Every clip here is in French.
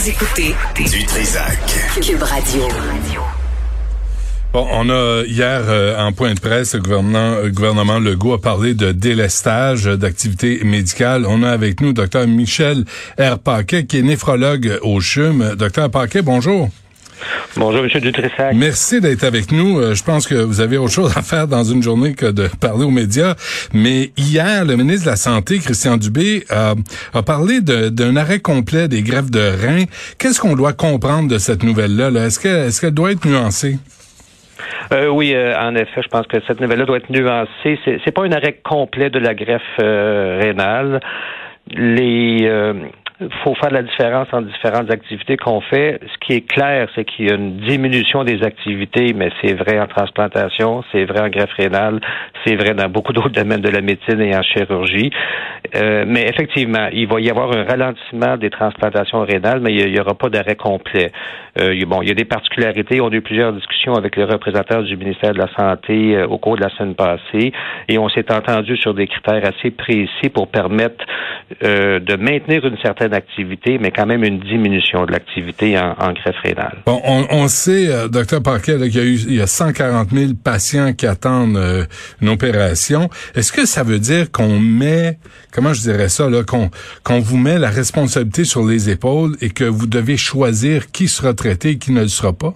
Vous écoutez Du Trisac. Cube Radio. Bon, on a hier euh, en point de presse, le gouvernement, le gouvernement Legault a parlé de délestage d'activités médicales. On a avec nous Dr Michel R. Paquet, qui est néphrologue au CHUM. Dr Paquet, bonjour. Bonjour, M. Dutressac. Merci d'être avec nous. Euh, je pense que vous avez autre chose à faire dans une journée que de parler aux médias. Mais hier, le ministre de la Santé, Christian Dubé, a parlé d'un arrêt complet des greffes de reins. Qu'est-ce qu'on doit comprendre de cette nouvelle-là? -là, est-ce qu'elle est doit être nuancée? Euh, oui, euh, en effet, je pense que cette nouvelle-là doit être nuancée. C'est, c'est pas un arrêt complet de la greffe euh, rénale. Les faut faire la différence entre différentes activités qu'on fait. Ce qui est clair, c'est qu'il y a une diminution des activités, mais c'est vrai en transplantation, c'est vrai en greffe rénale, c'est vrai dans beaucoup d'autres domaines de la médecine et en chirurgie. Euh, mais effectivement, il va y avoir un ralentissement des transplantations rénales, mais il n'y aura pas d'arrêt complet. Euh, bon, il y a des particularités. On a eu plusieurs discussions avec les représentants du ministère de la Santé euh, au cours de la semaine passée et on s'est entendu sur des critères assez précis pour permettre euh, de maintenir une certaine d'activité, mais quand même une diminution de l'activité en, greffe rénale. Bon, on, sait, euh, docteur Parquet, qu'il y a eu il y a 140 000 patients qui attendent euh, une opération. Est-ce que ça veut dire qu'on met, comment je dirais ça, là, qu'on qu'on vous met la responsabilité sur les épaules et que vous devez choisir qui sera traité et qui ne le sera pas?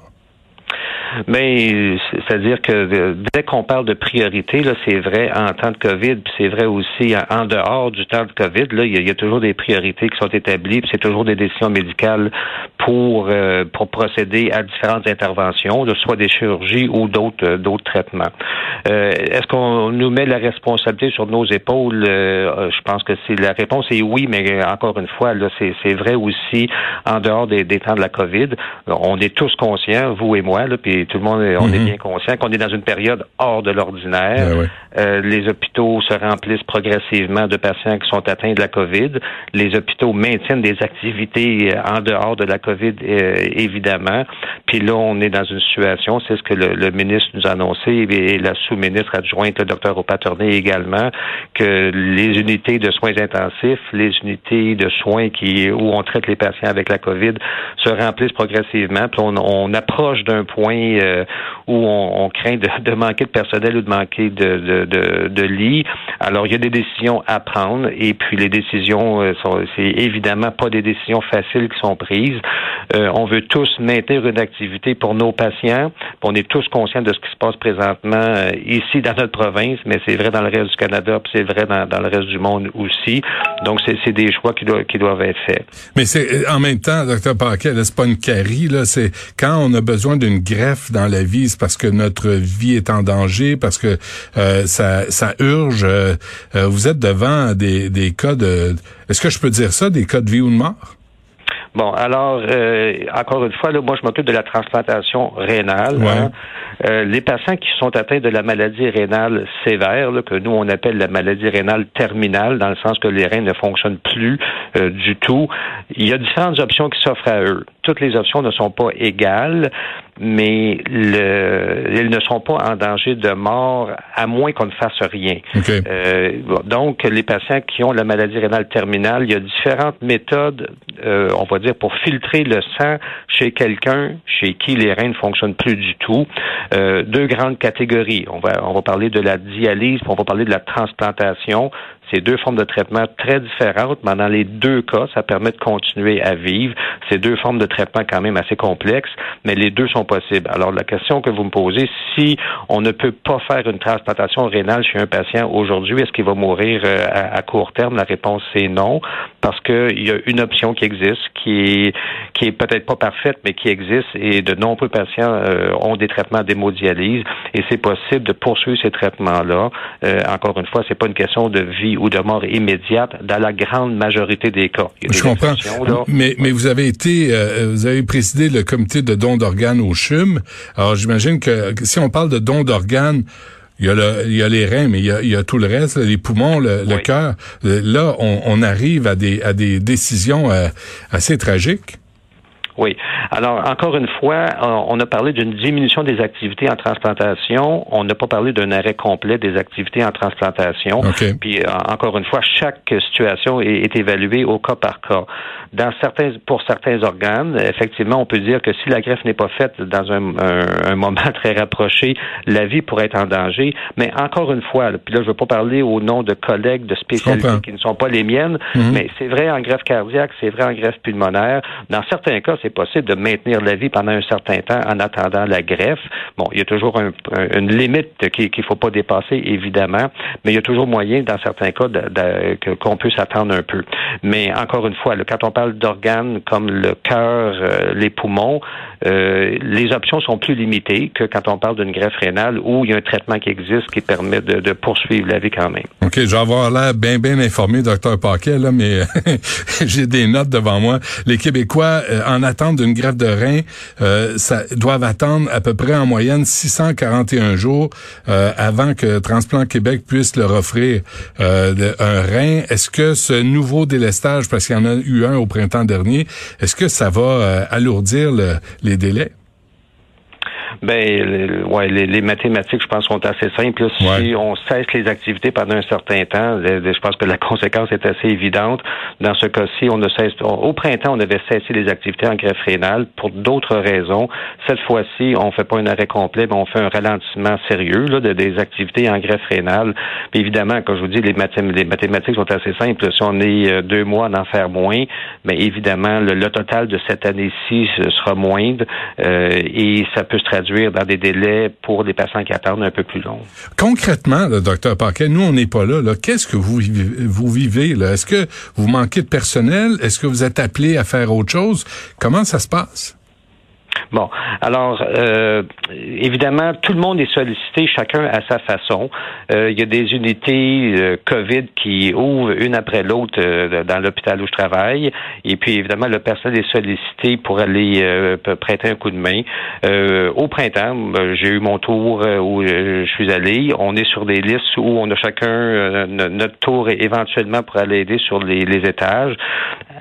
Mais c'est-à-dire que dès qu'on parle de priorité, là, c'est vrai en temps de COVID, puis c'est vrai aussi en dehors du temps de COVID. Là, il y, a, toujours des priorités qui sont établies, puis c'est toujours des décisions médicales pour euh, pour procéder à différentes interventions, soit des chirurgies ou d'autres euh, d'autres traitements. Euh, est-ce qu'on nous met la responsabilité sur nos épaules? Je pense que c'est la réponse est oui, mais encore une fois, là, c'est vrai aussi en dehors des, des temps de la COVID. On est tous conscients, vous et moi, là, puis tout le monde, on est mhm. bien conscient qu'on est dans une période hors de l'ordinaire. Ben euh, les hôpitaux se remplissent progressivement de patients qui sont atteints de la COVID. Les hôpitaux maintiennent des activités en dehors de la COVID, euh, évidemment. Puis là, on est dans une situation, c'est ce que le, ministre nous a annoncé et la sous-ministre adjointe, le docteur Opatorné également, que les unités de soins intensifs, les unités de soins qui où on traite les patients avec la COVID se remplissent progressivement. Puis on, on approche d'un point euh, où on, craint de, manquer de personnel ou de manquer de, de, de, lits. Alors, il y a des décisions à prendre et puis les décisions, euh, sont, c'est évidemment pas des décisions faciles qui sont prises. Euh, on veut tous maintenir une activité pour nos patients. On est tous conscients de ce qui se passe présentement ici dans notre province, mais c'est vrai dans le reste du Canada, puis c'est vrai dans, le reste du monde aussi. Donc, c'est, des choix qui doivent, qui doivent être faits. Mais c'est en même temps, docteur Paquet, c'est pas une carie, là. C'est quand on a besoin d'une greffe dans la vie, c'est parce que notre vie est en danger, parce que euh, ça, ça urge. Euh, euh, vous êtes devant des, des cas de... Est-ce que je peux dire ça, des cas de vie ou de mort? Bon, alors, encore une fois, là, moi, je m'occupe de la transplantation rénale. Hein. les patients qui sont atteints de la maladie rénale sévère, que nous, on appelle la maladie rénale terminale, dans le sens que les reins ne fonctionnent plus du tout, il y a différentes options qui s'offrent à eux. Toutes les options ne sont pas égales mais le, ils ne sont pas en danger de mort à moins qu'on ne fasse rien. Euh, donc, les patients qui ont la maladie rénale terminale, il y a différentes méthodes, euh, on va dire, pour filtrer le sang chez quelqu'un chez qui les reins ne fonctionnent plus du tout. Euh, deux grandes catégories. On va, on va parler de la dialyse, on va parler de la transplantation. C'est deux formes de traitement très différentes, mais dans les deux cas, ça permet de continuer à vivre. C'est deux formes de traitement quand même assez complexes, mais les deux sont possibles. Alors, la question que vous me posez, si on ne peut pas faire une transplantation rénale chez un patient aujourd'hui, est-ce qu'il va mourir euh, à, court terme? La réponse est non, parce qu'il y a une option qui existe, qui est, qui est peut-être pas parfaite, mais qui existe, et de nombreux patients euh, ont des traitements d'hémodialyse, et c'est possible de poursuivre ces traitements-là. Euh, encore une fois, c'est pas une question de vie ou de mort immédiate dans la grande majorité des cas. Je comprends. Mais, mais vous avez été, euh, vous avez présidé le comité de dons d'organes au CHUM. Alors j'imagine que si on parle de dons d'organes, il y, a le, il y a les reins, mais il y a, il y a tout le reste, les poumons, le, le cœur. Là, on, on, arrive à des, à des décisions euh, assez tragiques. Oui. Alors, encore une fois, on a parlé d'une diminution des activités en transplantation. On n'a pas parlé d'un arrêt complet des activités en transplantation. Puis, euh, encore une fois, chaque situation est, évaluée au cas par cas. Dans certains, pour certains organes, effectivement, on peut dire que si la greffe n'est pas faite dans un, moment très rapproché, la vie pourrait être en danger. Mais encore une fois, puis là, je veux pas parler au nom de collègues de spécialités qui ne sont pas les miennes, mhm. mais c'est vrai en greffe cardiaque, c'est vrai en greffe pulmonaire. Dans certains cas, c'est possible de maintenir la vie pendant un certain temps en attendant la greffe. Bon, il y a toujours une limite qu'il ne faut pas dépasser, évidemment, mais il y a toujours moyen, dans certains cas, qu'on puisse attendre un peu. Mais encore une fois, quand on parle d'organes comme le cœur, euh, les poumons, euh, les options sont plus limitées que quand on parle d'une greffe rénale où il y a un traitement qui existe qui permet de, poursuivre la vie quand même. OK, je vais avoir l'air bien, bien informé, docteur Paquet, là, mais j'ai des notes devant moi. Les Québécois, euh, en attente d'une greffe de rein, euh, ça, doivent attendre à peu près en moyenne 641 jours avant que Transplant Québec puisse leur offrir un rein. Est-ce que ce nouveau délestage, parce qu'il y en a eu un au printemps dernier, est-ce que ça va alourdir les délais? Ben, ouais, les, mathématiques, je pense, sont assez simples. Si on cesse les activités pendant un certain temps, je pense que la conséquence est assez évidente. Dans ce cas-ci, on ne cesse. au printemps, on avait cessé les activités en greffe rénale pour d'autres raisons. Cette fois-ci, on fait pas un arrêt complet, mais on fait un ralentissement sérieux là, de, des activités en greffe rénale. Puis évidemment, comme je vous dis, les, mathématiques sont assez simples. Si on est euh, deux mois d'en faire moins, mais évidemment, le, total de cette année-ci sera moindre euh, et ça peut se traduire dans des délais pour des patients qui attendent un peu plus long. Concrètement, le docteur Paquet, nous, on n'est pas là. là. Qu'est-ce que vous vivez, vous vivez là? Est-ce que vous manquez de personnel? Est-ce que vous êtes appelé à faire autre chose? Comment ça se passe? Bon, alors euh, évidemment, tout le monde est sollicité, chacun à sa façon. Euh, il y a des unités euh, COVID qui ouvrent une après l'autre dans l'hôpital où je travaille, et puis évidemment, le personnel est sollicité pour aller prêter un coup de main. au printemps, j'ai eu mon tour où je suis allé. On est sur des listes où on a chacun notre tour éventuellement pour aller aider sur les, les étages.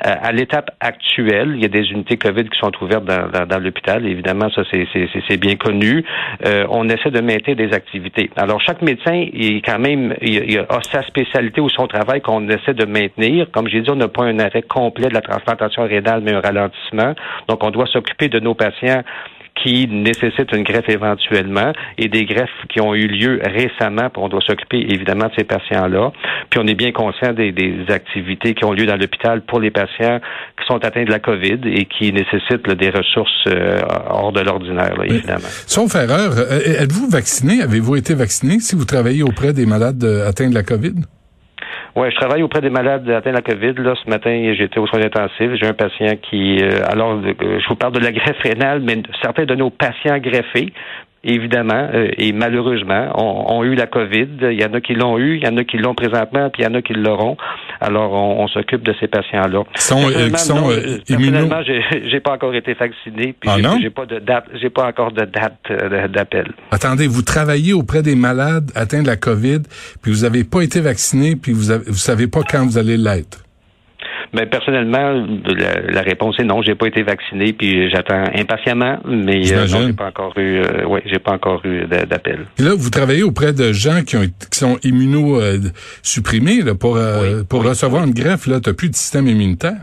à l'étape actuelle, il y a des unités COVID qui sont ouvertes dans, dans, dans l'hôpital Évidemment, ça, c'est bien connu. Euh, on essaie de maintenir des activités. Alors, chaque médecin, il, quand même, a sa spécialité ou son travail qu'on essaie de maintenir. Comme j'ai dit, on n'a pas un arrêt complet de la transplantation rénale, mais un ralentissement. Donc, on doit s'occuper de nos patients qui nécessitent une greffe éventuellement et des greffes qui ont eu lieu récemment. On doit s'occuper évidemment de ces patients-là. Puis on est bien conscient des, activités qui ont lieu dans l'hôpital pour les patients qui sont atteints de la COVID et qui nécessitent des ressources euh, hors de l'ordinaire, évidemment. Sauf erreur, euh, êtes-vous vacciné? Avez-vous été vacciné si vous travaillez auprès des malades euh, atteints de la COVID? Oui, je travaille auprès des malades atteints de la COVID. Là, ce matin, j'étais aux soins intensifs. J'ai un patient qui, euh, alors, je vous parle de la greffe rénale, mais certains de nos patients greffés, évidemment, euh, et malheureusement, ont, eu la COVID. Il y en a qui l'ont eu, il y en a qui l'ont présentement, puis il y en a qui l'auront. Alors, on, s'occupe de ces patients-là. Qui sont, euh, qui sont euh, Personnellement, j'ai pas encore été vacciné, puis ah, j'ai pas de date, j'ai pas encore de date d'appel. Attendez, vous travaillez auprès des malades atteints de la COVID, puis vous n'avez pas été vacciné, puis vous, avez, vous savez pas quand vous allez l'être. Ben, personnellement, la, réponse est non. J'ai pas été vacciné, puis j'attends impatiemment, mais euh, non, j'ai pas encore eu, euh, ouais, j'ai pas encore eu d'appel. Là, vous travaillez auprès de gens qui, ont, qui sont immunosupprimés là, pour euh, pour recevoir une greffe. Là, t'as plus de système immunitaire?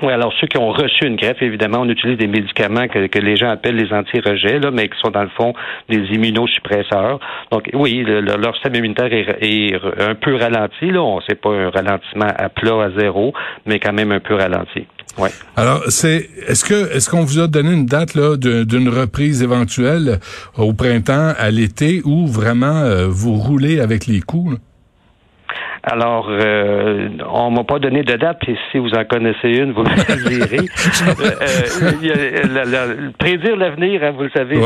Oui, alors ceux qui ont reçu une greffe, évidemment, on utilise des médicaments que, les gens appellent les anti-rejets, mais qui sont dans le fond des immunosuppresseurs. Donc oui, leur système immunitaire est, un peu ralenti. Là, on pas un ralentissement à plat à zéro, mais quand même un peu ralenti. Ouais. Alors, c'est est-ce que est-ce qu'on vous a donné une date là d'une reprise éventuelle au printemps, à l'été, où vraiment euh, vous roulez avec les coups? Alors, euh, on m'a pas donné de date, et si vous en connaissez une, vous me le direz. Euh, euh, prédire l'avenir, hein, vous le savez,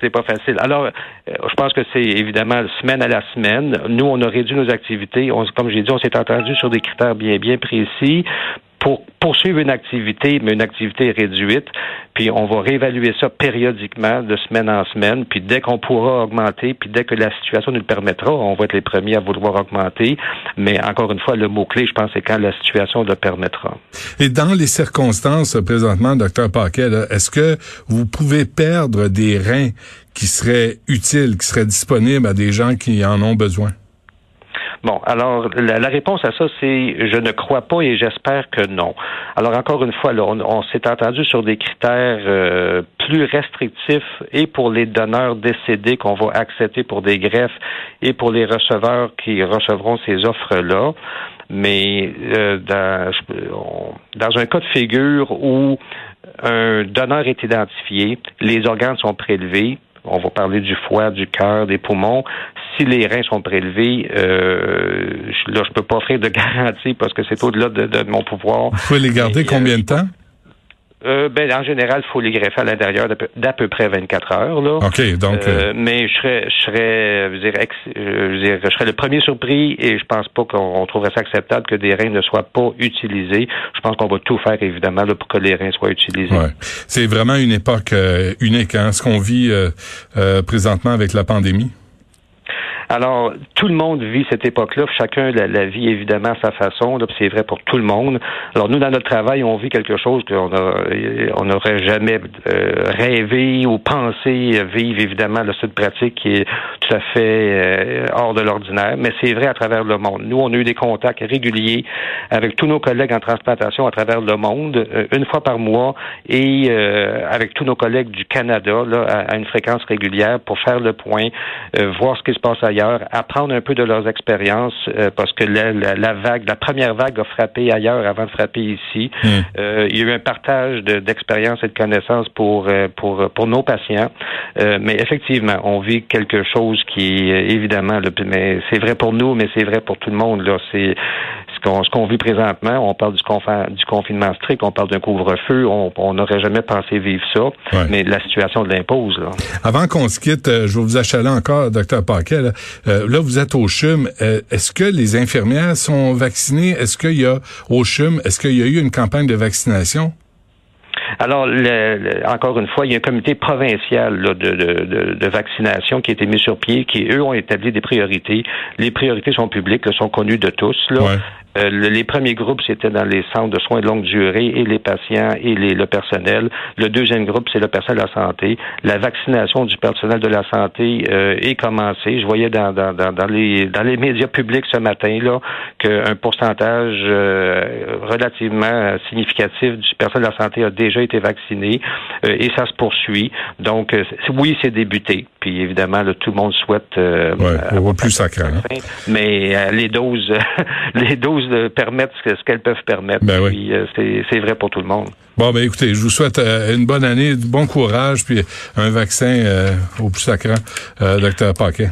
c'est pas facile. Alors, euh, je pense que c'est évidemment semaine à la semaine. Nous, on a réduit nos activités. On, comme j'ai dit, on s'est entendu sur des critères bien, bien précis pour poursuivre une activité, mais une activité réduite. Puis on va réévaluer ça périodiquement, de semaine en semaine. Puis dès qu'on pourra augmenter, puis dès que la situation nous le permettra, on va être les premiers à vouloir augmenter. Mais encore une fois, le mot-clé, je pense, c'est quand la situation le permettra. Et dans les circonstances présentement, docteur Paquet, est-ce que vous pouvez perdre des reins qui seraient utiles, qui seraient disponibles à des gens qui en ont besoin? Bon, alors la, réponse à ça, c'est je ne crois pas et j'espère que non. Alors encore une fois, là, on, s'est entendu sur des critères euh, plus restrictifs et pour les donneurs décédés qu'on va accepter pour des greffes et pour les receveurs qui recevront ces offres-là. Mais euh, dans, dans un cas de figure où un donneur est identifié, les organes sont prélevés, on va parler du foie, du cœur, des poumons. Si les reins sont prélevés, euh, là, je peux pas offrir de garantie parce que c'est au-delà de, mon pouvoir. Vous pouvez les garder combien de temps? Euh, ben, en général, il faut les greffer à l'intérieur d'à peu, près 24 heures. Là. OK, donc... Euh, euh, mais je serais, je serais, je, dirais, je, je serais le premier surpris et je pense pas qu'on trouverait ça acceptable que des reins ne soient pas utilisés. Je pense qu'on va tout faire, évidemment, là, pour que les reins soient utilisés. Ouais. C'est vraiment une époque unique, hein, ce qu'on vit présentement avec la pandémie. Alors, tout le monde vit cette époque-là. Chacun la, la, vit évidemment à sa façon. C'est vrai pour tout le monde. Alors, nous, dans notre travail, on vit quelque chose qu'on on n'aurait jamais euh, rêvé ou pensé vivre, évidemment, de cette pratique qui est tout à fait euh, hors de l'ordinaire. Mais c'est vrai à travers le monde. Nous, on a eu des contacts réguliers avec tous nos collègues en transplantation à travers le monde, euh, une fois par mois, et avec tous nos collègues du Canada, là, à, une fréquence régulière pour faire le point, voir ce qui se passe ailleurs apprendre un peu de leurs expériences, euh, parce que la, vague, la première vague a frappé ailleurs avant de frapper ici. Hmm. Euh, il y a eu un partage d'expériences et de connaissances pour euh, pour pour nos patients, mais effectivement, on vit quelque chose qui évidemment, mais c'est vrai pour nous, mais c'est vrai pour tout le monde. Là, c'est ce qu'on vit présentement, on parle du, du confinement strict, on parle d'un couvre-feu, on n'aurait jamais pensé vivre ça, mais la situation l'impose. Avant qu'on se quitte, euh, je vais vous achaler encore, docteur Paquet. Euh, là, vous êtes au CHUM. Euh, est-ce que les infirmières sont vaccinées? Est-ce qu'il y a au CHUM, est-ce qu'il y a eu une campagne de vaccination? Alors, le, encore une fois, il y a un comité provincial de, de, de, vaccination qui a été mis sur pied, qui, eux, ont établi des priorités. Les priorités sont publiques, sont connues de tous. Là. Euh, les premiers groupes, c'était dans les centres de soins de longue durée et les patients et les, le personnel. Le deuxième groupe, c'est le personnel de la santé. La vaccination du personnel de la santé euh, est commencée. Je voyais dans, dans, dans, les, dans les médias publics ce matin là qu'un pourcentage euh, relativement significatif du personnel de la santé a déjà été vacciné et ça se poursuit. Donc, oui, c'est débuté. Puis évidemment, tout le monde souhaite. ouais, on voit plus sacré. Hein. Mais les doses, les doses de permettre ce qu'elles peuvent permettre. Ben puis euh, c'est vrai pour tout le monde. Bon, ben écoutez, je vous souhaite euh, une bonne année, bon courage, puis un vaccin euh, au plus sacré, docteur Paquet.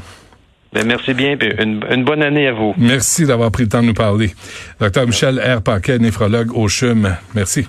Ben, merci bien, puis une, bonne année à vous. Merci d'avoir pris le temps de nous parler. Docteur Michel R. Paquet, néphrologue au CHUM. Merci.